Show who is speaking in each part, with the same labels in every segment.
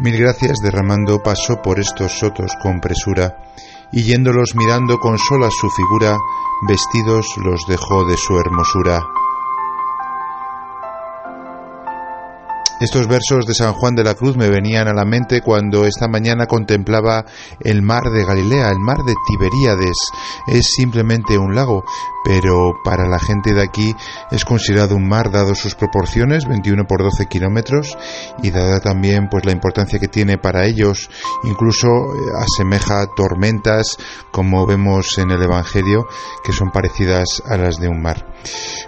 Speaker 1: Mil gracias derramando paso por estos sotos con presura, y yéndolos mirando con sola su figura, vestidos los dejó de su hermosura. Estos versos de San Juan de la Cruz me venían a la mente cuando esta mañana contemplaba el mar de Galilea, el mar de Tiberíades. Es simplemente un lago, pero para la gente de aquí es considerado un mar dado sus proporciones, 21 por 12 kilómetros, y dada también pues la importancia que tiene para ellos, incluso eh, asemeja tormentas, como vemos en el Evangelio, que son parecidas a las de un mar.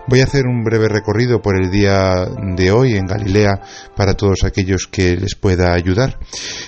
Speaker 1: Voy a hacer un breve recorrido por el día de hoy en Galilea para todos aquellos que les pueda ayudar.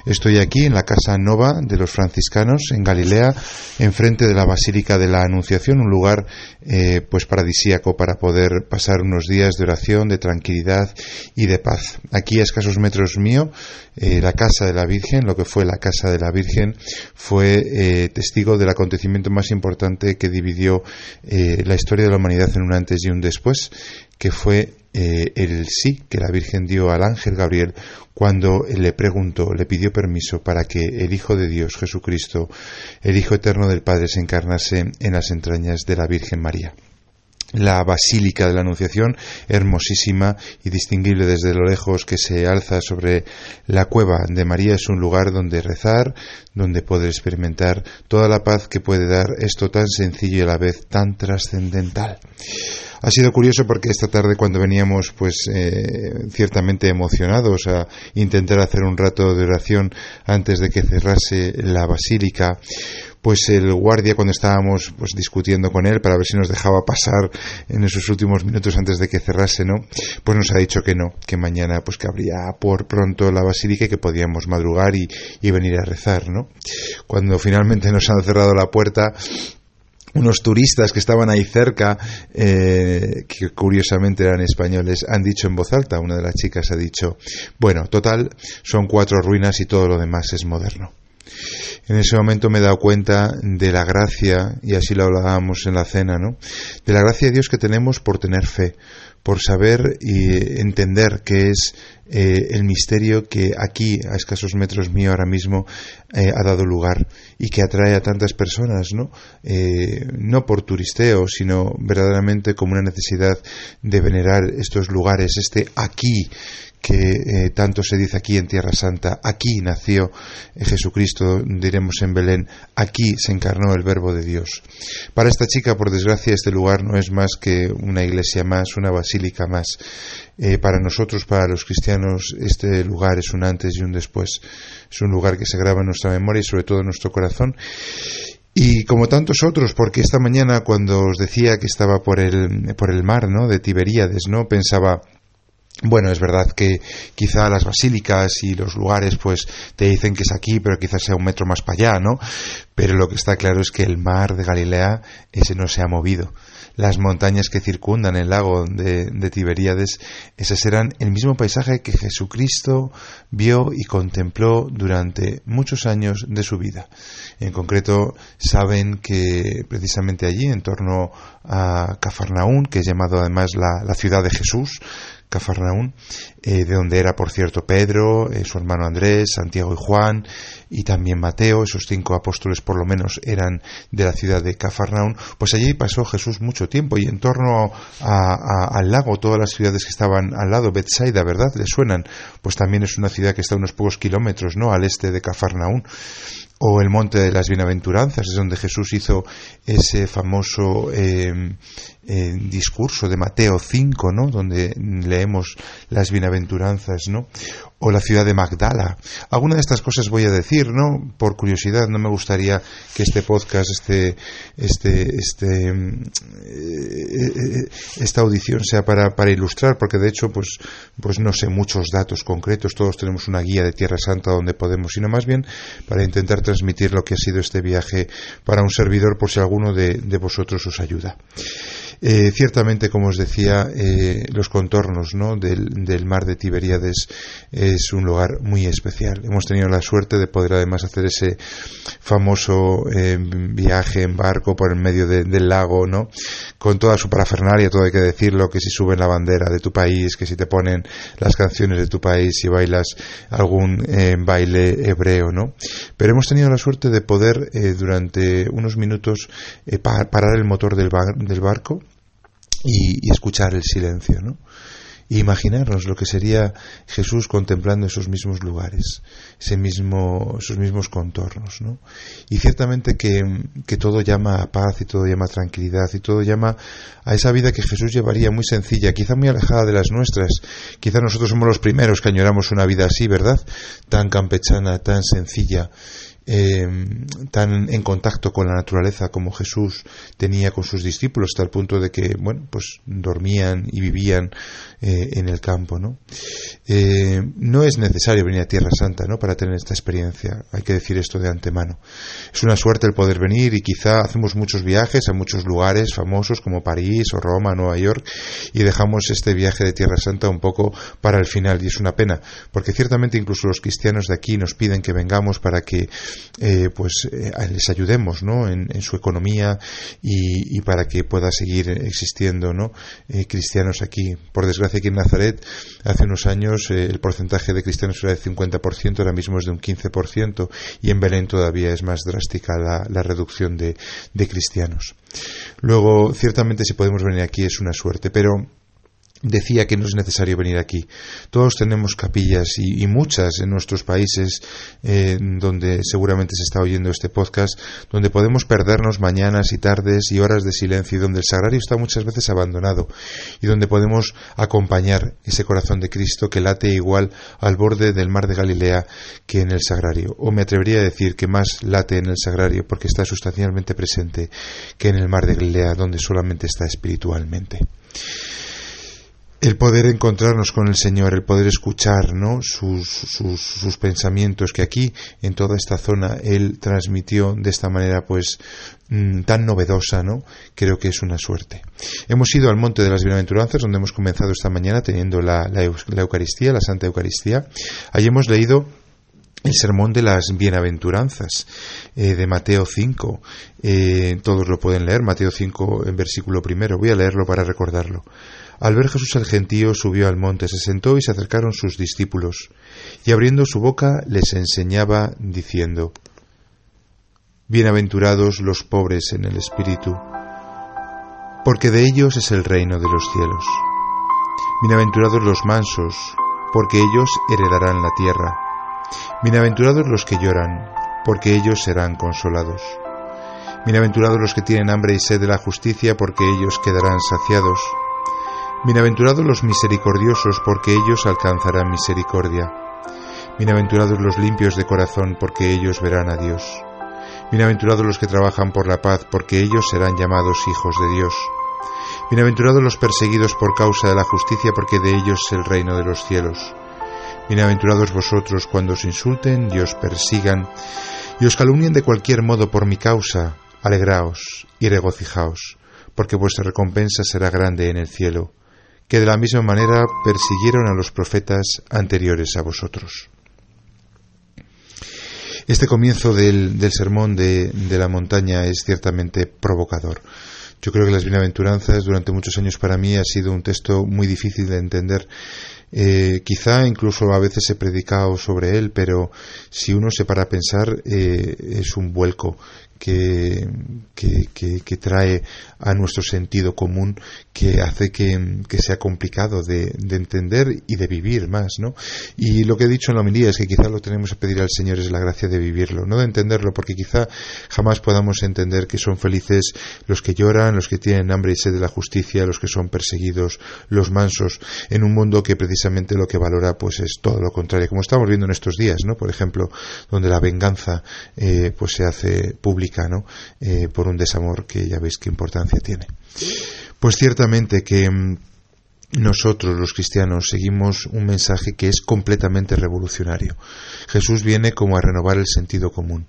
Speaker 1: Estoy aquí en la Casa Nova de los franciscanos en Galilea, enfrente de la Basílica de la Anunciación, un lugar eh, pues paradisíaco para poder pasar unos días de oración, de tranquilidad y de paz. Aquí a escasos metros mío, eh, la Casa de la Virgen, lo que fue la Casa de la Virgen, fue eh, testigo del acontecimiento más importante que dividió la historia de la humanidad en un antes y un después, que fue eh, el sí que la Virgen dio al ángel Gabriel cuando le preguntó, le pidió permiso para que el Hijo de Dios, Jesucristo, el Hijo eterno del Padre, se encarnase en las entrañas de la Virgen María la Basílica de la Anunciación, hermosísima y distinguible desde lo lejos que se alza sobre la cueva de María, es un lugar donde rezar, donde poder experimentar toda la paz que puede dar esto tan sencillo y a la vez tan trascendental. Ha sido curioso porque esta tarde cuando veníamos pues eh, ciertamente emocionados a intentar hacer un rato de oración antes de que cerrase la basílica, pues el guardia cuando estábamos pues discutiendo con él para ver si nos dejaba pasar en esos últimos minutos antes de que cerrase, ¿no? Pues nos ha dicho que no, que mañana pues que habría por pronto la basílica y que podíamos madrugar y, y venir a rezar, ¿no? Cuando finalmente nos han cerrado la puerta, unos turistas que estaban ahí cerca, eh, que curiosamente eran españoles, han dicho en voz alta, una de las chicas ha dicho, bueno, total, son cuatro ruinas y todo lo demás es moderno. En ese momento me he dado cuenta de la gracia, y así lo hablábamos en la cena, ¿no? De la gracia de Dios que tenemos por tener fe, por saber y entender que es eh, el misterio que aquí, a escasos metros mío ahora mismo, eh, ha dado lugar y que atrae a tantas personas, ¿no? Eh, no por turisteo, sino verdaderamente como una necesidad de venerar estos lugares, este aquí que eh, tanto se dice aquí en Tierra Santa, aquí nació eh, Jesucristo, diremos en Belén, aquí se encarnó el Verbo de Dios. Para esta chica, por desgracia, este lugar no es más que una iglesia más, una basílica más. Eh, para nosotros, para los cristianos, este lugar es un antes y un después. Es un lugar que se graba en nuestra memoria y sobre todo en nuestro corazón. Y como tantos otros, porque esta mañana cuando os decía que estaba por el, por el mar, ¿no? De Tiberíades, ¿no? Pensaba, bueno, es verdad que quizá las basílicas y los lugares pues te dicen que es aquí, pero quizás sea un metro más para allá, ¿no? Pero lo que está claro es que el mar de Galilea ese no se ha movido. Las montañas que circundan el lago de, de Tiberíades, esas eran el mismo paisaje que Jesucristo vio y contempló durante muchos años de su vida. En concreto, saben que precisamente allí, en torno a Cafarnaún, que es llamado además la ciudad de Jesús, Cafarnaún, eh, de donde era, por cierto, Pedro, eh, su hermano Andrés, Santiago y Juan, y también Mateo, esos cinco apóstoles por lo menos eran de la ciudad de Cafarnaún, pues allí pasó Jesús mucho tiempo y en torno al lago, todas las ciudades que estaban al lado, Bethsaida, ¿verdad? ¿Le suenan? Pues también es una ciudad que está a unos pocos kilómetros, ¿no? Al este de Cafarnaún o el Monte de las Bienaventuranzas, es donde Jesús hizo ese famoso eh, eh, discurso de Mateo 5, ¿no? donde leemos las bienaventuranzas, ¿no? o la ciudad de Magdala. Alguna de estas cosas voy a decir, ¿no? Por curiosidad, no me gustaría que este podcast, este, este, este, eh, esta audición sea para, para ilustrar, porque de hecho, pues, pues no sé muchos datos concretos, todos tenemos una guía de Tierra Santa donde podemos, sino más bien para intentar transmitir lo que ha sido este viaje para un servidor, por si alguno de, de vosotros os ayuda. Eh, ciertamente, como os decía, eh, los contornos ¿no? del, mar de Tiberíades es un lugar muy especial. Hemos tenido la suerte de poder además hacer ese famoso eh, viaje en barco por el medio del lago, ¿no? con toda su parafernalia, todo hay que decirlo, que si suben la bandera de tu país, que si te ponen las canciones de tu país y bailas algún baile hebreo, ¿no? Pero hemos tenido la suerte de poder durante unos minutos parar el motor del, del barco y, escuchar el silencio, ¿no? imaginarnos lo que sería Jesús contemplando esos mismos lugares, ese mismo, esos mismos contornos, ¿no? Y ciertamente que, que, todo llama a paz y todo llama a tranquilidad y todo llama a esa vida que Jesús llevaría muy sencilla, quizá muy alejada de las nuestras. Quizá nosotros somos los primeros que añoramos una vida así, ¿verdad? Tan campechana, tan sencilla eh, tan en contacto con la naturaleza como Jesús tenía con sus discípulos, hasta el punto de que, bueno, pues dormían y vivían eh, en el campo, ¿no? Eh, no es necesario venir a Tierra Santa, ¿no? Para tener esta experiencia. Hay que decir esto de antemano. Es una suerte el poder venir y quizá hacemos muchos viajes a muchos lugares famosos como París o Roma, Nueva York y dejamos este viaje de Tierra Santa un poco para el final y es una pena porque ciertamente incluso los cristianos de aquí nos piden que vengamos para que eh, pues eh, les ayudemos ¿no? en, su economía y, para que pueda seguir existiendo ¿no? Eh, cristianos aquí. Por desgracia aquí en Nazaret hace unos años el porcentaje de cristianos era del 50%, ahora mismo es de un 15% y en Belén todavía es más drástica la, la reducción de cristianos. Luego, ciertamente si podemos venir aquí es una suerte, pero decía que no es necesario venir aquí. Todos tenemos capillas y, muchas en nuestros países eh, donde seguramente se está oyendo este podcast, donde podemos perdernos mañanas y tardes y horas de silencio y donde el sagrario está muchas veces abandonado y donde podemos acompañar ese corazón de Cristo que late igual al borde del mar de Galilea que en el sagrario. O me atrevería a decir que más late en el sagrario porque está sustancialmente presente que en el mar de Galilea donde solamente está espiritualmente el poder encontrarnos con el Señor, el poder escuchar ¿no? sus, sus, pensamientos que aquí, en toda esta zona, Él transmitió de esta manera pues mm, tan novedosa, ¿no? Creo que es una suerte. Hemos ido al Monte de las Bienaventuranzas, donde hemos comenzado esta mañana teniendo la, la, Eucaristía, la Santa Eucaristía. Allí hemos leído el sermón de las bienaventuranzas eh, de Mateo 5. Eh, todos lo pueden leer, Mateo 5 en versículo primero. Voy a leerlo para recordarlo. Al ver Jesús el gentío, subió al monte, se sentó y se acercaron sus discípulos, y abriendo su boca les enseñaba, diciendo, Bienaventurados los pobres en el espíritu, porque de ellos es el reino de los cielos. Bienaventurados los mansos, porque ellos heredarán la tierra. Bienaventurados los que lloran, porque ellos serán consolados. Bienaventurados los que tienen hambre y sed de la justicia, porque ellos quedarán saciados. Bienaventurados los misericordiosos, porque ellos alcanzarán misericordia. Bienaventurados los limpios de corazón, porque ellos verán a Dios. Bienaventurados los que trabajan por la paz, porque ellos serán llamados hijos de Dios. Bienaventurados los perseguidos por causa de la justicia, porque de ellos es el reino de los cielos. Bienaventurados vosotros cuando os insulten y os persigan y os calumnien de cualquier modo por mi causa, alegraos y regocijaos, porque vuestra recompensa será grande en el cielo que de la misma manera persiguieron a los profetas anteriores a vosotros. Este comienzo del, sermón de, de, la montaña es ciertamente provocador. Yo creo que las bienaventuranzas durante muchos años para mí ha sido un texto muy difícil de entender. Eh, quizá incluso a veces he predicado sobre él, pero si uno se para a pensar eh, es un vuelco que, que, trae a nuestro sentido común que hace que, sea complicado de, entender y de vivir más, ¿no? Y lo que he dicho en la homilía es que quizá lo tenemos que pedir al Señor es la gracia de vivirlo, no de entenderlo, porque quizá jamás podamos entender que son felices los que lloran, los que tienen hambre y sed de la justicia, los que son perseguidos, los mansos, en un mundo que precisamente lo que valora pues es todo lo contrario, como estamos viendo en estos días, ¿no? Por ejemplo, donde la venganza eh, pues se hace pública eh, por un desamor que ya veis qué importancia tiene. Pues ciertamente que, mm, nosotros los cristianos seguimos un mensaje que es completamente revolucionario. Jesús viene como a renovar el sentido común.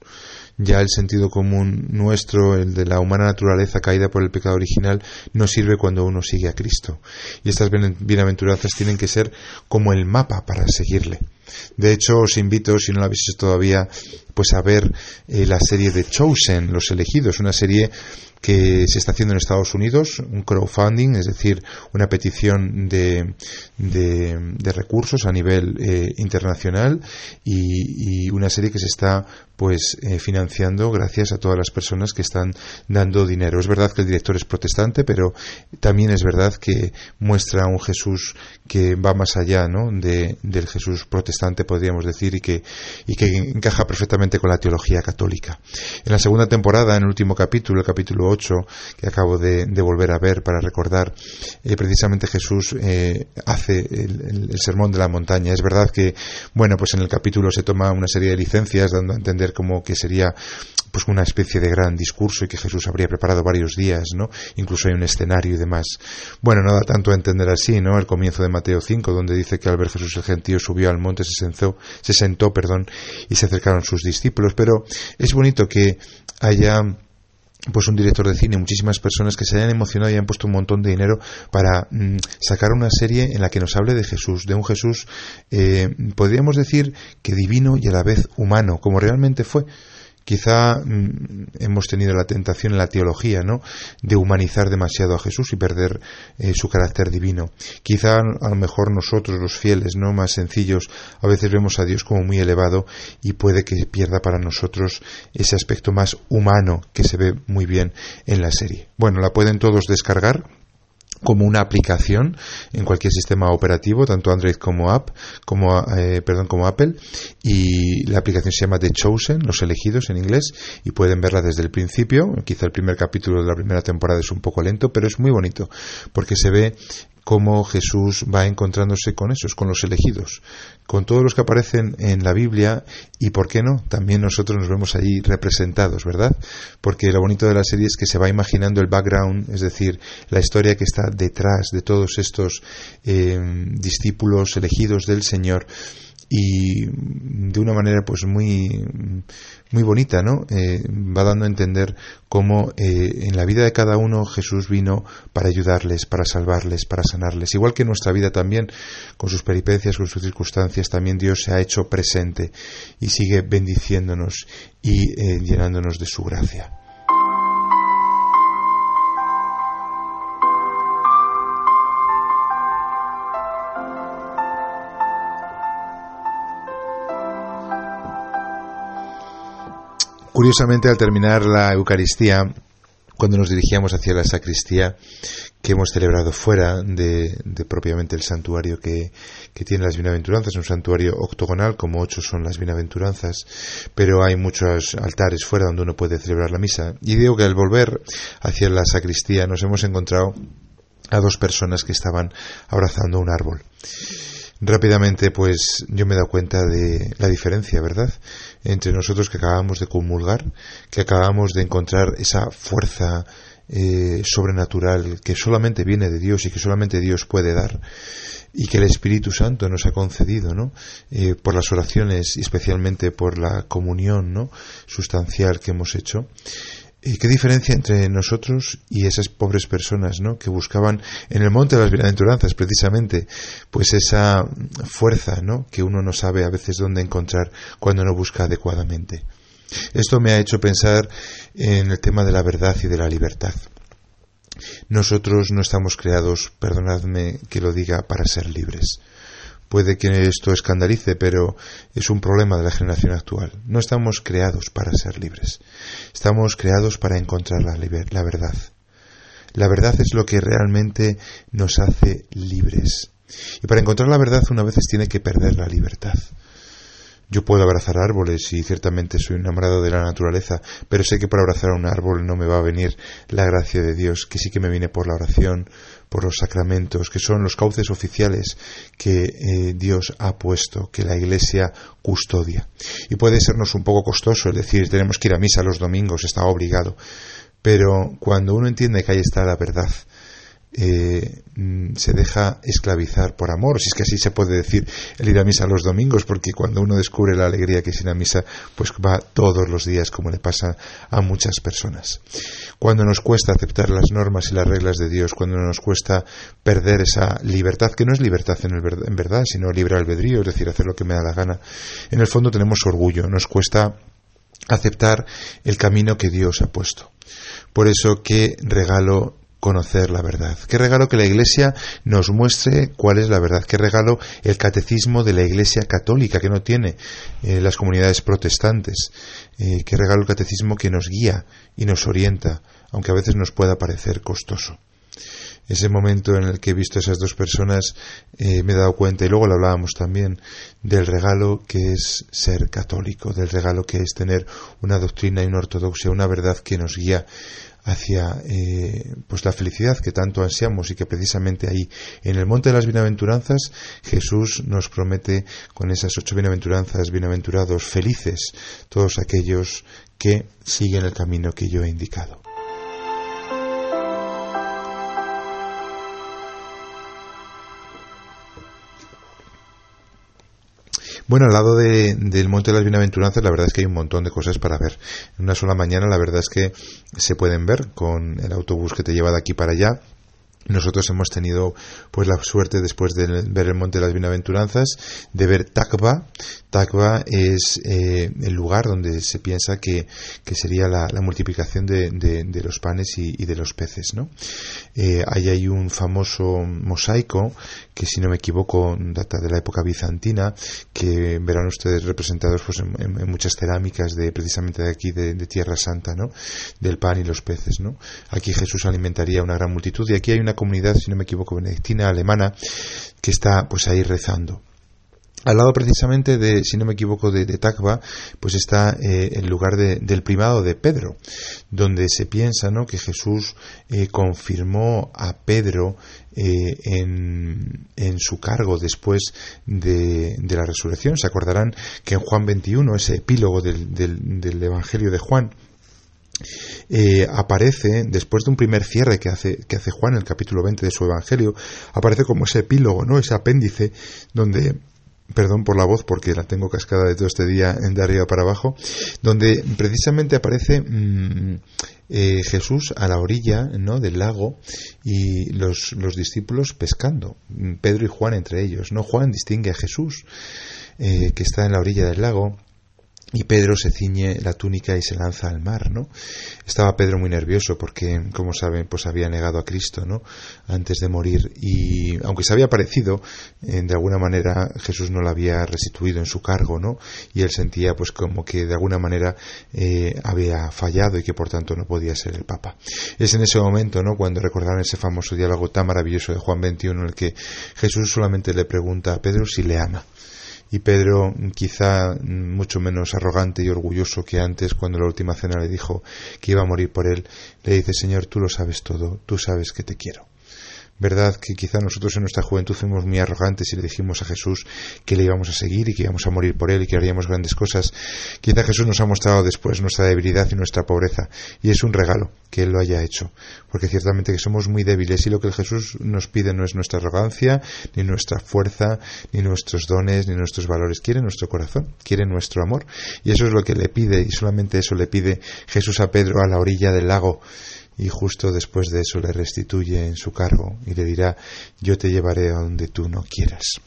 Speaker 1: Ya el sentido común nuestro, el de la humana naturaleza caída por el pecado original, no sirve cuando uno sigue a Cristo. Y estas bienaventuranzas tienen que ser como el mapa para seguirle. De hecho, os invito, si no lo habéis hecho todavía, pues a ver eh, la serie de Chosen, Los Elegidos, una serie que se está haciendo en Estados Unidos, un crowdfunding, es decir, una petición de, de, recursos a nivel eh, internacional y, una serie que se está pues eh, financiando gracias a todas las personas que están dando dinero. Es verdad que el director es protestante, pero también es verdad que muestra un Jesús que va más allá ¿no? de, del Jesús protestante, podríamos decir, y que, y que encaja perfectamente con la teología católica. En la segunda temporada, en el último capítulo, el capítulo 8, que acabo de, volver a ver para recordar, eh, precisamente Jesús eh, hace el, sermón de la montaña. Es verdad que, bueno, pues en el capítulo se toma una serie de licencias dando a entender como que sería pues una especie de gran discurso y que Jesús habría preparado varios días, ¿no? Incluso hay un escenario y demás. Bueno, nada tanto a entender así, ¿no? El comienzo de Mateo 5, donde dice que al ver Jesús el gentío subió al monte, se sentó, se sentó, perdón, y se acercaron sus discípulos. Pero es bonito que haya pues un director de cine, muchísimas personas que se hayan emocionado y hayan puesto un montón de dinero para mm, sacar una serie en la que nos hable de Jesús, de un Jesús, eh, podríamos decir que divino y a la vez humano, como realmente fue. Quizá mm, hemos tenido la tentación en la teología, ¿no? De humanizar demasiado a Jesús y perder eh, su carácter divino. Quizá a lo mejor nosotros, los fieles, ¿no? Más sencillos, a veces vemos a Dios como muy elevado y puede que pierda para nosotros ese aspecto más humano que se ve muy bien en la serie. Bueno, la pueden todos descargar como una aplicación en cualquier sistema operativo, tanto Android como App, como eh, perdón, como Apple, y la aplicación se llama The Chosen, los elegidos en inglés, y pueden verla desde el principio. Quizá el primer capítulo de la primera temporada es un poco lento, pero es muy bonito porque se ve cómo Jesús va encontrándose con esos, con los elegidos, con todos los que aparecen en la Biblia y, ¿por qué no? También nosotros nos vemos allí representados, ¿verdad? Porque lo bonito de la serie es que se va imaginando el background, es decir, la historia que está detrás de todos estos eh, discípulos elegidos del Señor y de una manera pues muy muy bonita no eh, va dando a entender cómo eh, en la vida de cada uno Jesús vino para ayudarles para salvarles para sanarles. Igual que en nuestra vida también con sus peripecias con sus circunstancias también Dios se ha hecho presente y sigue bendiciéndonos y eh, llenándonos de su gracia Curiosamente, al terminar la Eucaristía, cuando nos dirigíamos hacia la sacristía que hemos celebrado fuera de, propiamente el santuario que, tiene las bienaventuranzas, un santuario octogonal, como ocho son las bienaventuranzas, pero hay muchos altares fuera donde uno puede celebrar la misa. Y digo que al volver hacia la sacristía nos hemos encontrado a dos personas que estaban abrazando un árbol. Rápidamente, pues yo me he dado cuenta de la diferencia, ¿verdad? Entre nosotros que acabamos de comulgar, que acabamos de encontrar esa fuerza eh, sobrenatural que solamente viene de Dios y que solamente Dios puede dar y que el Espíritu Santo nos ha concedido, ¿no? Eh, por las oraciones y especialmente por la comunión, ¿no? Sustancial que hemos hecho. ¿Y qué diferencia entre nosotros y esas pobres personas, ¿no? Que buscaban en el monte de las bienaventuranzas, precisamente, pues esa fuerza, ¿no? Que uno no sabe a veces dónde encontrar cuando no busca adecuadamente. Esto me ha hecho pensar en el tema de la verdad y de la libertad. Nosotros no estamos creados, perdonadme que lo diga, para ser libres. Puede que esto escandalice, pero es un problema de la generación actual. No estamos creados para ser libres. Estamos creados para encontrar la, verdad. La verdad es lo que realmente nos hace libres. Y para encontrar la verdad una vez tiene que perder la libertad. Yo puedo abrazar árboles y ciertamente soy enamorado de la naturaleza, pero sé que por abrazar a un árbol no me va a venir la gracia de Dios, que sí que me viene por la oración, por los sacramentos, que son los cauces oficiales que eh, Dios ha puesto, que la Iglesia custodia. Y puede sernos un poco costoso, es decir, tenemos que ir a misa los domingos, está obligado. Pero cuando uno entiende que ahí está la verdad, eh, mm, se deja esclavizar por amor, si es que así se puede decir el ir a misa los domingos, porque cuando uno descubre la alegría que es ir a misa, pues va todos los días, como le pasa a muchas personas. Cuando nos cuesta aceptar las normas y las reglas de Dios, cuando nos cuesta perder esa libertad, que no es libertad en, en verdad, sino libre albedrío, es decir, hacer lo que me da la gana, en el fondo tenemos orgullo, nos cuesta aceptar el camino que Dios ha puesto. Por eso, qué regalo conocer la verdad. Qué regalo que la Iglesia nos muestre cuál es la verdad. Qué regalo el catecismo de la Iglesia católica que no tiene eh, las comunidades protestantes. Eh, qué regalo el catecismo que nos guía y nos orienta, aunque a veces nos pueda parecer costoso ese momento en el que he visto a esas dos personas eh, me he dado cuenta, y luego lo hablábamos también, del regalo que es ser católico, del regalo que es tener una doctrina y una ortodoxia, una verdad que nos guía hacia eh, pues la felicidad que tanto ansiamos y que precisamente ahí en el monte de las bienaventuranzas Jesús nos promete con esas ocho bienaventuranzas bienaventurados felices todos aquellos que siguen el camino que yo he indicado Bueno, al lado del Monte de las Bienaventuranzas, la verdad es que hay un montón de cosas para ver. En una sola mañana, la verdad es que se pueden ver con el autobús que te lleva de aquí para allá nosotros hemos tenido pues la suerte después de ver el Monte de las Bienaventuranzas de ver Takba. Takba es eh, el lugar donde se piensa que, sería la, multiplicación de, los panes y, de los peces. ¿no? Eh, ahí hay un famoso mosaico que si no me equivoco data de la época bizantina que verán ustedes representados pues, en, muchas cerámicas de precisamente de aquí de, Tierra Santa, ¿no? del pan y los peces. ¿no? Aquí Jesús alimentaría una gran multitud y aquí hay una comunidad, si no me equivoco, benedictina alemana, que está pues ahí rezando. Al lado precisamente de, si no me equivoco, de, de pues está eh, el lugar del primado de Pedro, donde se piensa ¿no? que Jesús eh, confirmó a Pedro eh, en, en, su cargo después de, la resurrección. Se acordarán que en Juan 21, ese epílogo del, del Evangelio de Juan, eh, aparece, después de un primer cierre que hace, que hace Juan en el capítulo 20 de su Evangelio, aparece como ese epílogo, ¿no? ese apéndice donde perdón por la voz porque la tengo cascada de todo este día de arriba para abajo, donde precisamente aparece mm, eh, Jesús a la orilla ¿no? del lago y los, los, discípulos pescando, Pedro y Juan entre ellos. ¿no? Juan distingue a Jesús eh, que está en la orilla del lago y Pedro se ciñe la túnica y se lanza al mar, ¿no? Estaba Pedro muy nervioso porque, como saben, pues había negado a Cristo, ¿no? Antes de morir y, aunque se había parecido, eh, de alguna manera Jesús no lo había restituido en su cargo, ¿no? Y él sentía, pues, como que de alguna manera eh, había fallado y que por tanto no podía ser el Papa. Es en ese momento, ¿no? Cuando recordaron ese famoso diálogo tan maravilloso de Juan 21 en el que Jesús solamente le pregunta a Pedro si le ama y Pedro, quizá mucho menos arrogante y orgulloso que antes, cuando la última cena le dijo que iba a morir por él, le dice, Señor, tú lo sabes todo, tú sabes que te quiero. ¿Verdad que quizá nosotros en nuestra juventud fuimos muy arrogantes y le dijimos a Jesús que le íbamos a seguir y que íbamos a morir por él y que haríamos grandes cosas? Quizá Jesús nos ha mostrado después nuestra debilidad y nuestra pobreza y es un regalo que Él lo haya hecho, porque ciertamente que somos muy débiles y lo que Jesús nos pide no es nuestra arrogancia, ni nuestra fuerza, ni nuestros dones, ni nuestros valores, quiere nuestro corazón, quiere nuestro amor y eso es lo que le pide y solamente eso le pide Jesús a Pedro a la orilla del lago y justo después de eso le restituye en su cargo y le dirá yo te llevaré a donde tú no quieras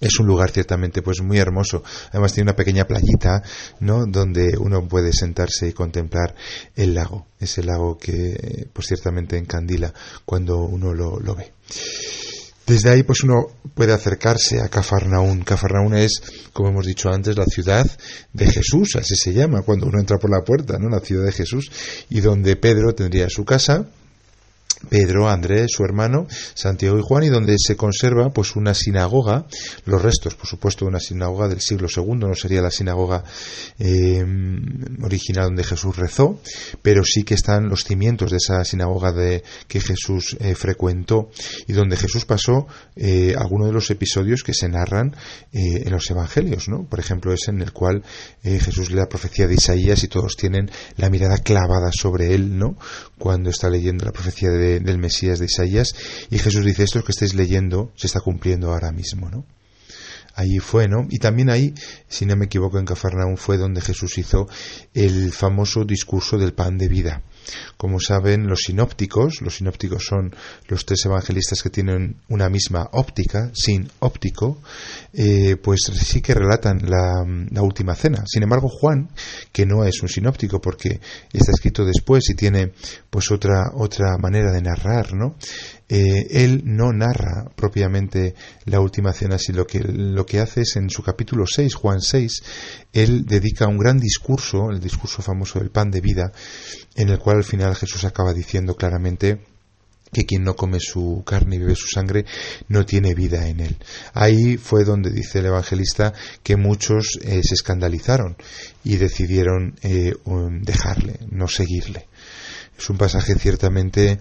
Speaker 1: es un lugar ciertamente pues muy hermoso. Además tiene una pequeña playita no donde uno puede sentarse y contemplar el lago. Ese lago que pues ciertamente encandila cuando uno lo, lo ve desde ahí, pues uno puede acercarse a Cafarnaún. Cafarnaún es, como hemos dicho antes, la ciudad de Jesús, así se llama cuando uno entra por la puerta, ¿no? La ciudad de Jesús, y donde Pedro tendría su casa, Pedro, Andrés, su hermano, Santiago y Juan, y donde se conserva pues una sinagoga, los restos, por supuesto, de una sinagoga del siglo II, no sería la sinagoga eh, original donde Jesús rezó, pero sí que están los cimientos de esa sinagoga de, que Jesús eh, frecuentó y donde Jesús pasó eh, algunos de los episodios que se narran en los evangelios, ¿no? Por ejemplo, es en el cual Jesús lee la profecía de Isaías y todos tienen la mirada clavada sobre él, ¿no? Cuando está leyendo la profecía de del Mesías de Isaías, y Jesús dice, esto que estáis leyendo se está cumpliendo ahora mismo, ¿no? Allí fue, ¿no? Y también ahí, si no me equivoco, en Cafarnaún fue donde Jesús hizo el famoso discurso del pan de vida. Como saben, los sinópticos, los sinópticos son los tres evangelistas que tienen una misma óptica, sin óptico, eh, pues sí que relatan la, la, última cena. Sin embargo, Juan, que no es un sinóptico porque está escrito después y tiene pues otra, otra manera de narrar, ¿no? Eh, él no narra propiamente la última cena, sino que lo que hace es en su capítulo 6, Juan 6, él dedica un gran discurso, el discurso famoso del pan de vida, en el cual al final Jesús acaba diciendo claramente que quien no come su carne y bebe su sangre no tiene vida en él. Ahí fue donde dice el evangelista que muchos eh, se escandalizaron y decidieron eh, dejarle, no seguirle. Es un pasaje ciertamente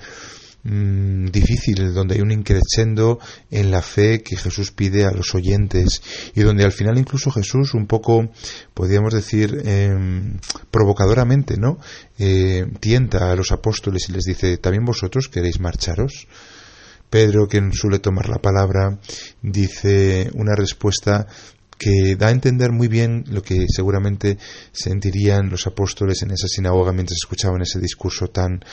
Speaker 1: Mm, difícil, donde hay un increscendo en la fe que Jesús pide a los oyentes y donde al final incluso Jesús un poco, podríamos decir, em, provocadoramente, ¿no? Eh, tienta a los apóstoles y les dice, ¿también vosotros queréis marcharos? Pedro, quien suele tomar la palabra, dice una respuesta que da a entender muy bien lo que seguramente sentirían los apóstoles en esa sinagoga mientras escuchaban ese discurso tan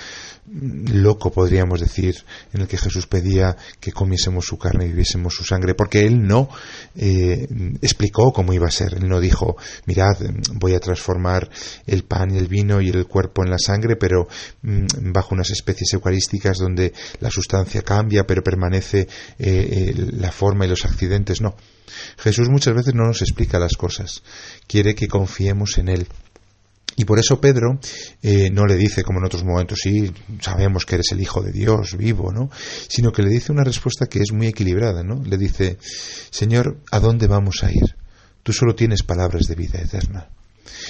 Speaker 1: loco, podríamos decir, en el que Jesús pedía que comiésemos su carne y viviésemos su sangre, porque él no eh, explicó cómo iba a ser, él no dijo, mirad, voy a transformar el pan y el vino y el cuerpo en la sangre, pero mm, bajo unas especies eucarísticas donde la sustancia cambia, pero permanece eh, la forma y los accidentes, no. Jesús muchas veces no nos explica las cosas, quiere que confiemos en Él. Y por eso Pedro eh, no le dice, como en otros momentos, sí, sabemos que eres el Hijo de Dios vivo, ¿no? Sino que le dice una respuesta que es muy equilibrada, ¿no? Le dice, Señor, ¿a dónde vamos a ir? Tú solo tienes palabras de vida eterna.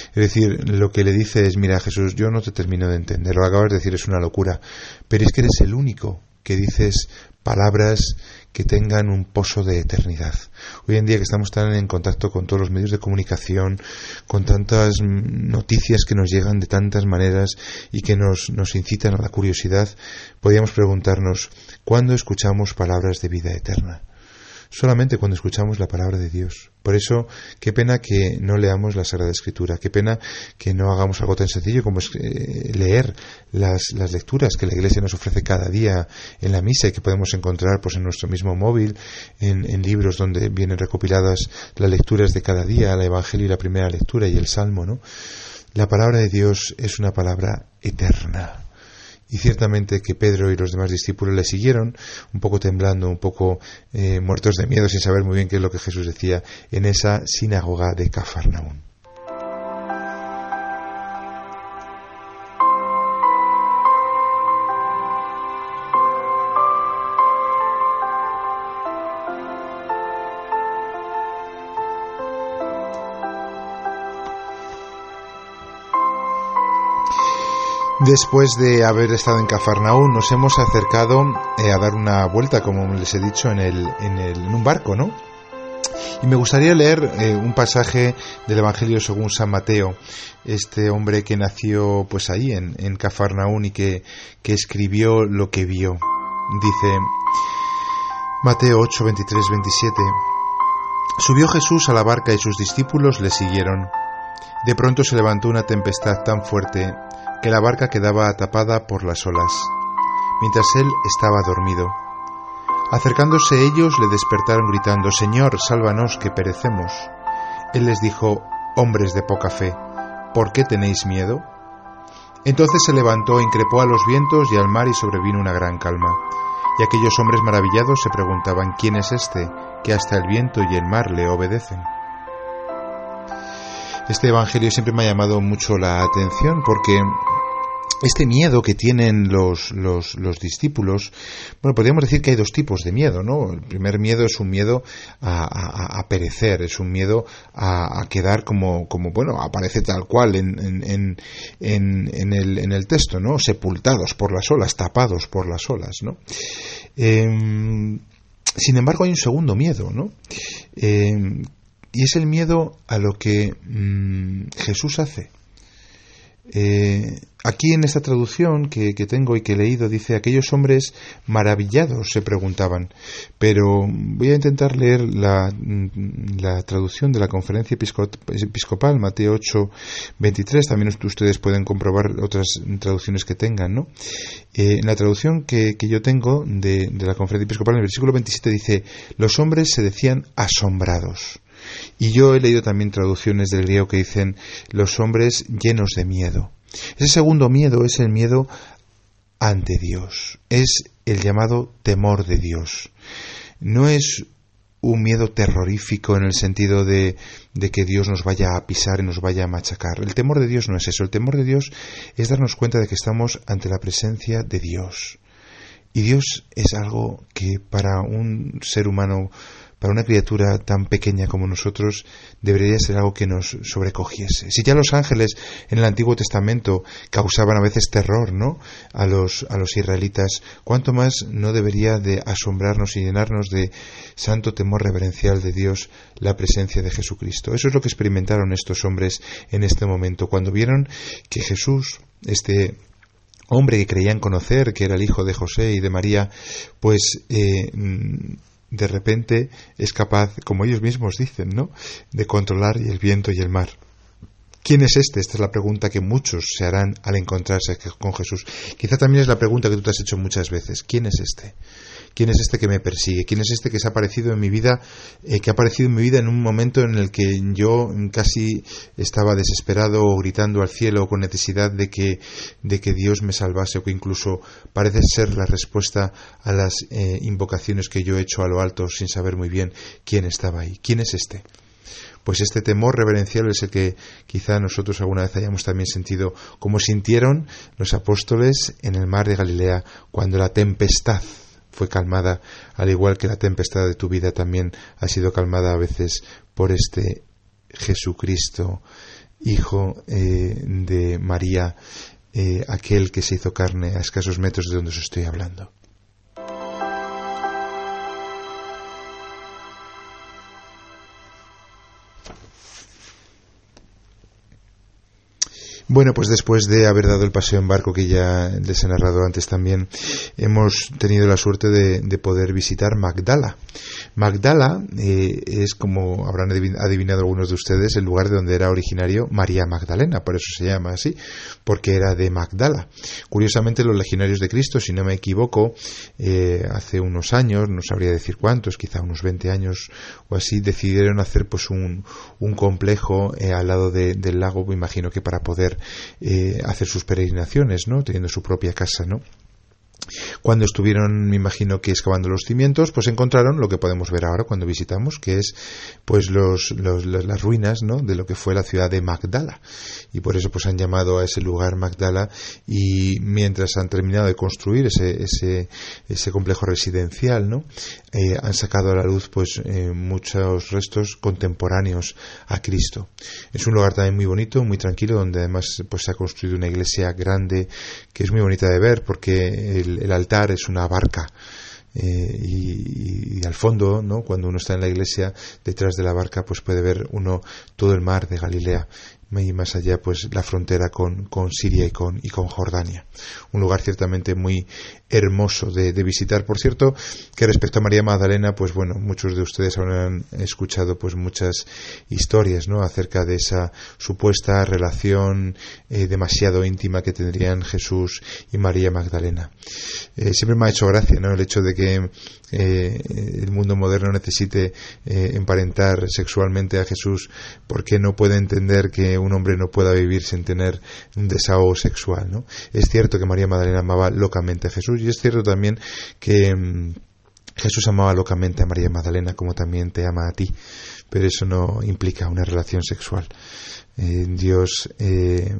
Speaker 1: Es decir, lo que le dice es, mira Jesús, yo no te termino de entender, lo acabas de decir es una locura, pero es que eres el único que dices palabras que tengan un pozo de eternidad. Hoy en día que estamos tan en contacto con todos los medios de comunicación, con tantas noticias que nos llegan de tantas maneras y que nos, nos incitan a la curiosidad, podríamos preguntarnos, ¿cuándo escuchamos palabras de vida eterna? Solamente cuando escuchamos la palabra de Dios. Por eso, qué pena que no leamos la Sagrada Escritura, qué pena que no hagamos algo tan sencillo como es, eh, leer las, las, lecturas que la Iglesia nos ofrece cada día en la misa y que podemos encontrar pues, en nuestro mismo móvil, en, en libros donde vienen recopiladas las lecturas de cada día, el Evangelio y la primera lectura y el Salmo. ¿no? La palabra de Dios es una palabra eterna y ciertamente que Pedro y los demás discípulos le siguieron, un poco temblando, un poco eh, muertos de miedo, sin saber muy bien qué es lo que Jesús decía en esa sinagoga de Cafarnaún. Después de haber estado en Cafarnaún, nos hemos acercado eh, a dar una vuelta, como les he dicho, en, el, en, el, en un barco, ¿no? Y me gustaría leer eh, un pasaje del Evangelio según San Mateo, este hombre que nació pues ahí en, en y que, que escribió lo que vio. Dice Mateo 8, 23, 27. Subió Jesús a la barca y sus discípulos le siguieron. De pronto se levantó una tempestad tan fuerte que la barca quedaba tapada por las olas, mientras él estaba dormido. Acercándose ellos le despertaron gritando, Señor, sálvanos, que perecemos. Él les dijo, Hombres de poca fe, ¿por qué tenéis miedo? Entonces se levantó, increpó a los vientos y al mar y sobrevino una gran calma. Y aquellos hombres maravillados se preguntaban, ¿quién es este que hasta el viento y el mar le obedecen? Este Evangelio siempre me ha llamado mucho la atención porque este miedo que tienen los, los, los, discípulos, bueno, podríamos decir que hay dos tipos de miedo, ¿no? El primer miedo es un miedo a, a, perecer, es un miedo a, quedar como, como, bueno, aparece tal cual en, en, en, el, en el texto, ¿no? Sepultados por las olas, tapados por las olas, ¿no? Eh, sin embargo, hay un segundo miedo, ¿no? Eh, y es el miedo a lo que mmm, Jesús hace Eh, aquí en esta traducción que, tengo y que he leído dice aquellos hombres maravillados se preguntaban, pero voy a intentar leer la, la traducción de la conferencia episcopal Mateo 8, 23, también ustedes pueden comprobar otras traducciones que tengan, ¿no? Eh, en la traducción que, que yo tengo de, de la conferencia episcopal en el versículo 27 dice los hombres se decían asombrados. Y yo he leído también traducciones del griego que dicen los hombres llenos de miedo. Ese segundo miedo es el miedo ante Dios, es el llamado temor de Dios. No es un miedo terrorífico en el sentido de, de, que Dios nos vaya a pisar y nos vaya a machacar. El temor de Dios no es eso. El temor de Dios es darnos cuenta de que estamos ante la presencia de Dios. Y Dios es algo que para un ser humano para una criatura tan pequeña como nosotros debería ser algo que nos sobrecogiese. Si ya los ángeles en el Antiguo Testamento causaban a veces terror, ¿no? A los, a los israelitas, ¿cuánto más no debería de asombrarnos y llenarnos de santo temor reverencial de Dios la presencia de Jesucristo? Eso es lo que experimentaron estos hombres en este momento, cuando vieron que Jesús, este hombre que creían conocer, que era el hijo de José y de María, pues eh, de repente es capaz, como ellos mismos dicen, ¿no?, de controlar el viento y el mar. ¿Quién es este? Esta es la pregunta que muchos se harán al encontrarse con Jesús. Quizá también es la pregunta que tú te has hecho muchas veces. ¿Quién es este? ¿Quién es este que me persigue? ¿Quién es este que se ha aparecido en mi vida, eh, que ha aparecido en mi vida en un momento en el que yo casi estaba desesperado o gritando al cielo con necesidad de que, de que Dios me salvase o que incluso parece ser la respuesta a las eh, invocaciones que yo he hecho a lo alto sin saber muy bien quién estaba ahí? ¿Quién es este? pues este temor reverencial es el que quizá nosotros alguna vez hayamos también sentido, como sintieron los apóstoles en el mar de Galilea cuando la tempestad fue calmada, al igual que la tempestad de tu vida también ha sido calmada a veces por este Jesucristo, Hijo eh, de María, eh, aquel que se hizo carne a escasos metros de donde os estoy hablando. Bueno, pues después de haber dado el paseo en barco que ya les he narrado antes también, hemos tenido la suerte de, poder visitar Magdala. Magdala eh, es, como habrán adivinado algunos de ustedes, el lugar de donde era originario María Magdalena, por eso se llama así, porque era de Magdala. Curiosamente, los legionarios de Cristo, si no me equivoco, eh, hace unos años, no sabría decir cuántos, quizá unos 20 años o así, decidieron hacer pues un, complejo eh, al lado del lago, me imagino que para poder eh, hacer sus peregrinaciones, ¿no? Teniendo su propia casa, ¿no? Cuando estuvieron, me imagino que excavando los cimientos, pues encontraron lo que podemos ver ahora cuando visitamos, que es pues los, las ruinas ¿no? de lo que fue la ciudad de Magdala. Y por eso pues han llamado a ese lugar Magdala y mientras han terminado de construir ese, ese, ese complejo residencial. Eh, han sacado a la luz pues eh, muchos restos contemporáneos a Cristo. Es un lugar también muy bonito, muy tranquilo, donde además pues se ha construido una iglesia grande que es muy bonita de ver porque el, altar es una barca. Eh, y, al fondo, ¿no? cuando uno está en la iglesia, detrás de la barca, pues puede ver uno todo el mar de Galilea y más allá pues la frontera con, con Siria y con, y con Jordania. Un lugar ciertamente muy hermoso de, visitar. Por cierto, que respecto a María Magdalena, pues bueno, muchos de ustedes habrán escuchado pues muchas historias, ¿no? Acerca de esa supuesta relación eh, demasiado íntima que tendrían Jesús y María Magdalena. Eh, siempre me ha hecho gracia, ¿no? El hecho de que eh, el mundo moderno necesite emparentar sexualmente a Jesús porque no puede entender que un hombre no pueda vivir sin tener un desahogo sexual, ¿no? Es cierto que María Magdalena amaba locamente a Jesús y es cierto también que mm, Jesús amaba locamente a María Magdalena como también te ama a ti, pero eso no implica una relación sexual. Eh, Dios, eh,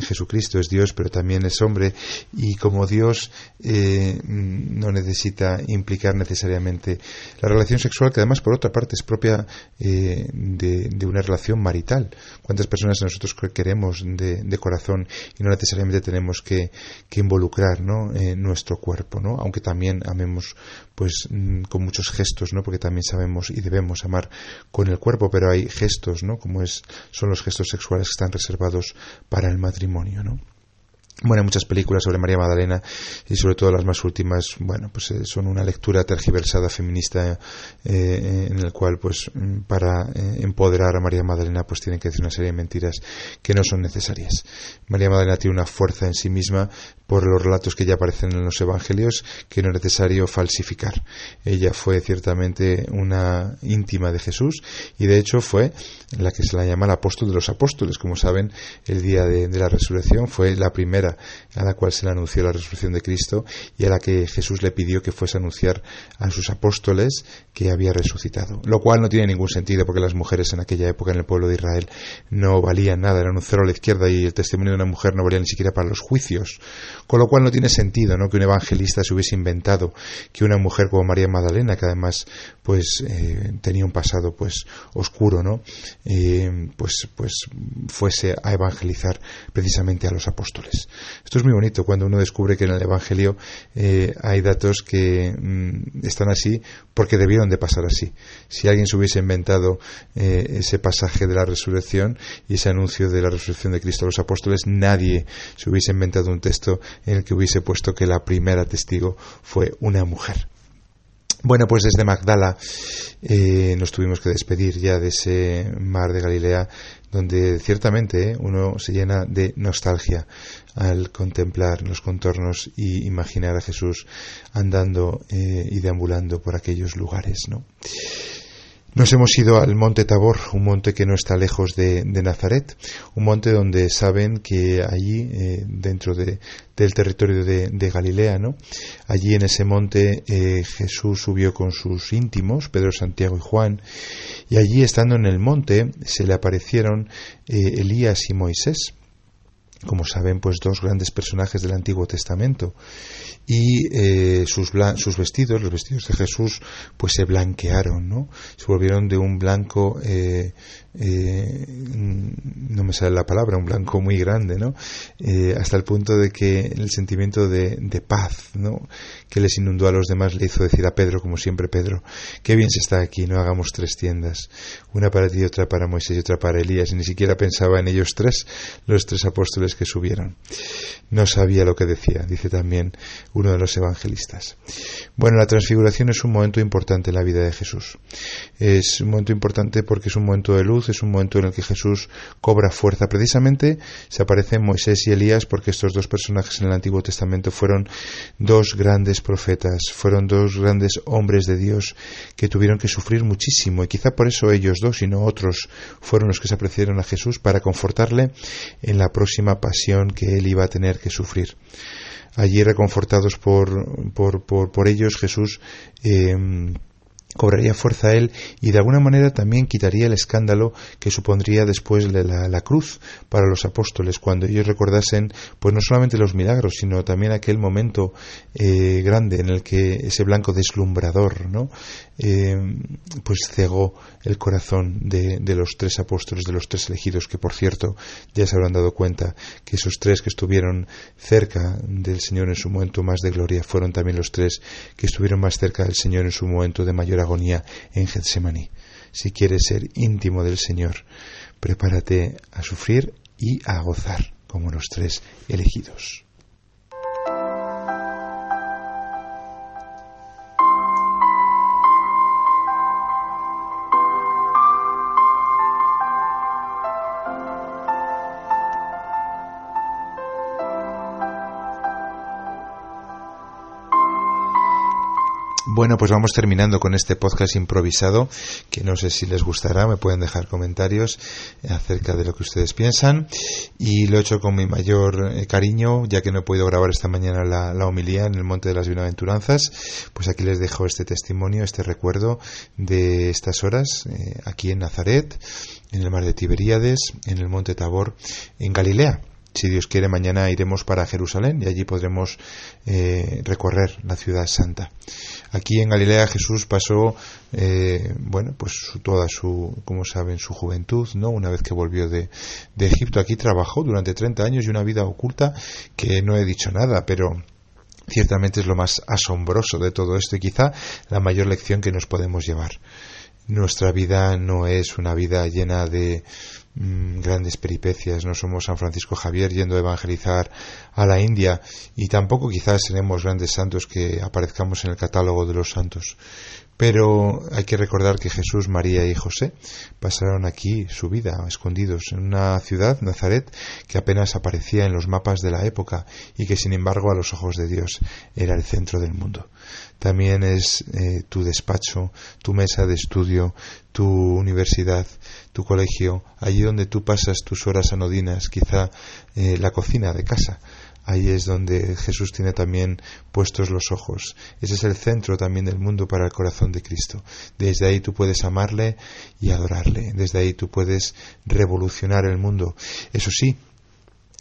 Speaker 1: Jesucristo es Dios, pero también es hombre, y como Dios eh, no necesita implicar necesariamente la relación sexual, que además por otra parte es propia de, una relación marital. ¿Cuántas personas nosotros queremos de, corazón y no necesariamente tenemos que, involucrar ¿no? nuestro cuerpo, ¿no? aunque también amemos pues mm, con muchos gestos, ¿no? porque también sabemos y debemos amar con el cuerpo, pero hay gestos, ¿no? como es, son los gestos sexuales que están reservados para el matrimonio, ¿no? Bueno, hay muchas películas sobre María Magdalena y sobre todo las más últimas, bueno, pues eh, son una lectura tergiversada feminista eh, en el cual, pues, para eh, empoderar a María Magdalena, pues tienen que decir una serie de mentiras que no son necesarias. María Magdalena tiene una fuerza en sí misma por los relatos que ya aparecen en los evangelios que no es necesario falsificar. Ella fue ciertamente una íntima de Jesús y de hecho fue la que se la llama el apóstol de los apóstoles. Como saben, el día de la resurrección fue la primera a la cual se le anunció la resurrección de Cristo y a la que Jesús le pidió que fuese a anunciar a sus apóstoles que había resucitado. Lo cual no tiene ningún sentido porque las mujeres en aquella época en el pueblo de Israel no valían nada, eran un cero a la izquierda y el testimonio de una mujer no valía ni siquiera para los juicios. Con lo cual no tiene sentido ¿no? que un evangelista se hubiese inventado que una mujer como María Magdalena, que además pues eh, tenía un pasado pues oscuro, ¿no? Eh, pues, pues fuese a evangelizar precisamente a los apóstoles. Esto es muy bonito cuando uno descubre que en el Evangelio eh, hay datos que mm, están así porque debieron de pasar así. Si alguien se hubiese inventado eh, ese pasaje de la resurrección y ese anuncio de la resurrección de Cristo a los apóstoles, nadie se hubiese inventado un texto en el que hubiese puesto que la primera testigo fue una mujer. Bueno, pues desde Magdala eh, nos tuvimos que despedir ya de ese mar de Galilea, donde ciertamente eh, uno se llena de nostalgia al contemplar los contornos y imaginar a Jesús andando eh, y deambulando por aquellos lugares, ¿no? Nos hemos ido al monte Tabor, un monte que no está lejos de, Nazaret, un monte donde saben que allí, eh, dentro del territorio de, Galilea, ¿no? allí en ese monte eh, Jesús subió con sus íntimos, Pedro, Santiago y Juan, y allí estando en el monte se le aparecieron eh, Elías y Moisés como saben, pues dos grandes personajes del Antiguo Testamento y eh, sus, sus vestidos, los vestidos de Jesús, pues se blanquearon, ¿no? Se volvieron de un blanco eh, eh, no me sale la palabra, un blanco muy grande, ¿no? Eh, hasta el punto de que el sentimiento de, paz, ¿no? Que les inundó a los demás le hizo decir a Pedro, como siempre Pedro, qué bien se está aquí, no hagamos tres tiendas, una para ti, otra para Moisés y otra para Elías, y ni siquiera pensaba en ellos tres, los tres apóstoles que subieron. No sabía lo que decía, dice también uno de los evangelistas. Bueno, la transfiguración es un momento importante en la vida de Jesús. Es un momento importante porque es un momento de luz, es un momento en el que Jesús cobra fuerza. Precisamente se aparecen Moisés y Elías porque estos dos personajes en el Antiguo Testamento fueron dos grandes profetas, fueron dos grandes hombres de Dios que tuvieron que sufrir muchísimo y quizá por eso ellos dos y no otros fueron los que se apreciaron a Jesús para confortarle en la próxima pasión que él iba a tener que sufrir allí reconfortados por, por, por, ellos, Jesús eh, cobraría fuerza a él y de alguna manera también quitaría el escándalo que supondría después de la, cruz para los apóstoles cuando ellos recordasen pues no solamente los milagros sino también aquel momento eh, grande en el que ese blanco deslumbrador no eh, pues cegó el corazón de, de, los tres apóstoles de los tres elegidos que por cierto ya se habrán dado cuenta que esos tres que estuvieron cerca del Señor en su momento más de gloria fueron también los tres que estuvieron más cerca del Señor en su momento de mayor agonía en Getsemaní. Si quieres ser íntimo del Señor, prepárate a sufrir y a gozar como los tres elegidos. Bueno, pues vamos terminando con este podcast improvisado, que no sé si les gustará, me pueden dejar comentarios acerca de lo que ustedes piensan. Y lo he hecho con mi mayor eh, cariño, ya que no he podido grabar esta mañana la, homilía en el Monte de las Bienaventuranzas. Pues aquí les dejo este testimonio, este recuerdo de estas horas, eh, aquí en Nazaret, en el mar de Tiberíades, en el Monte Tabor, en Galilea si Dios quiere, mañana iremos para Jerusalén y allí podremos eh, recorrer la ciudad santa. Aquí en Galilea Jesús pasó, eh, bueno, pues toda su, como saben, su juventud, ¿no? Una vez que volvió de, de Egipto, aquí trabajó durante 30 años y una vida oculta que no he dicho nada, pero ciertamente es lo más asombroso de todo esto y quizá la mayor lección que nos podemos llevar. Nuestra vida no es una vida llena de mm, grandes peripecias, no somos San Francisco Javier yendo a evangelizar a la India y tampoco quizás seremos grandes santos que aparezcamos en el catálogo de los santos. Pero hay que recordar que Jesús, María y José pasaron aquí su vida escondidos en una ciudad, Nazaret, que apenas aparecía en los mapas de la época y que sin embargo a los ojos de Dios era el centro del mundo. También es eh, tu despacho, tu mesa de estudio, tu universidad, tu colegio, allí donde tú pasas tus horas anodinas, quizá eh, la cocina de casa Ahí es donde Jesús tiene también puestos los ojos. Ese es el centro también del mundo para el corazón de Cristo. Desde ahí tú puedes amarle y adorarle. Desde ahí tú puedes revolucionar el mundo. Eso sí,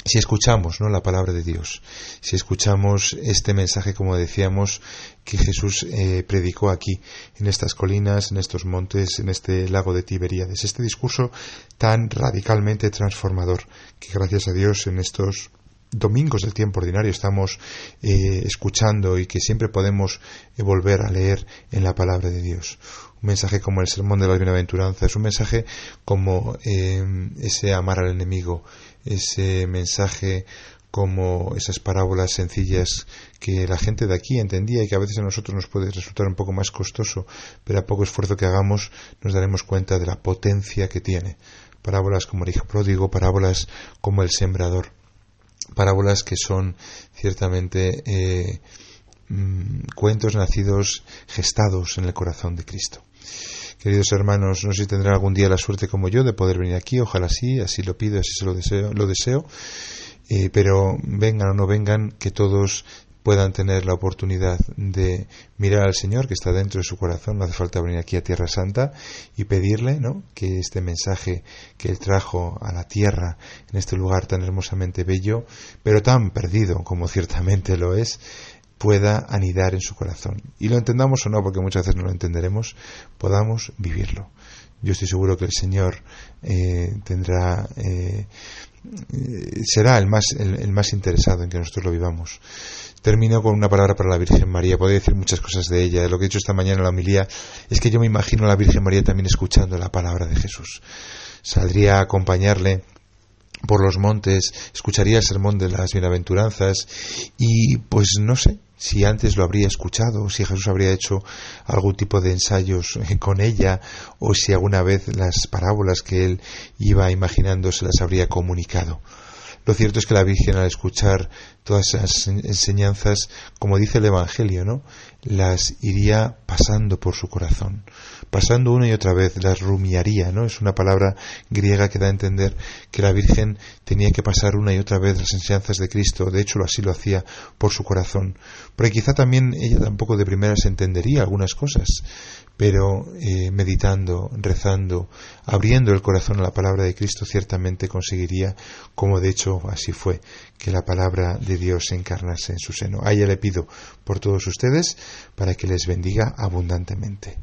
Speaker 1: si escuchamos ¿no? la palabra de Dios, si escuchamos este mensaje, como decíamos, que Jesús eh, predicó aquí, en estas colinas, en estos montes, en este lago de Tiberíades, este discurso tan radicalmente transformador, que gracias a Dios en estos domingos del tiempo ordinario estamos eh, escuchando y que siempre podemos eh, volver a leer en la palabra de Dios. Un mensaje como el sermón de la bienaventuranza, es un mensaje como eh, ese amar al enemigo, ese mensaje como esas parábolas sencillas que la gente de aquí entendía y que a veces a nosotros nos puede resultar un poco más costoso, pero a poco esfuerzo que hagamos nos daremos cuenta de la potencia que tiene. Parábolas como el hijo pródigo, parábolas como el sembrador parábolas que son ciertamente eh, mm, cuentos nacidos, gestados en el corazón de Cristo. Queridos hermanos, no sé si tendrán algún día la suerte como yo de poder venir aquí, ojalá sí, así lo pido, así se lo deseo, lo deseo. Eh, pero vengan o no vengan, que todos puedan tener la oportunidad de mirar al Señor que está dentro de su corazón. No hace falta venir aquí a Tierra Santa y pedirle ¿no? que este mensaje que Él trajo a la tierra en este lugar tan hermosamente bello, pero tan perdido como ciertamente lo es, pueda anidar en su corazón. Y lo entendamos o no, porque muchas veces no lo entenderemos, podamos vivirlo. Yo estoy seguro que el Señor eh, tendrá, eh, será el más, el más interesado en que nosotros lo vivamos. Termino con una palabra para la Virgen María. Podría decir muchas cosas de ella. Lo que he dicho esta mañana en la homilía es que yo me imagino a la Virgen María también escuchando la palabra de Jesús. Saldría a acompañarle por los montes, escucharía el sermón de las bienaventuranzas y pues no sé si antes lo habría escuchado, si Jesús habría hecho algún tipo de ensayos con ella o si alguna vez las parábolas que él iba imaginando se las habría comunicado. Lo cierto es que la Virgen al escuchar todas esas enseñanzas, como dice el Evangelio, ¿no? las iría pasando por su corazón, pasando una y otra vez, las rumiaría, ¿no? Es una palabra griega que da a entender que la Virgen tenía que pasar una y otra vez las enseñanzas de Cristo, de hecho así lo hacía por su corazón, porque quizá también ella tampoco de primeras entendería algunas cosas, pero eh, meditando, rezando, abriendo el corazón a la palabra de Cristo, ciertamente conseguiría, como de hecho así fue, que la palabra de Dios se encarnase en su seno. A ella le pido por todos ustedes para que les bendiga abundantemente.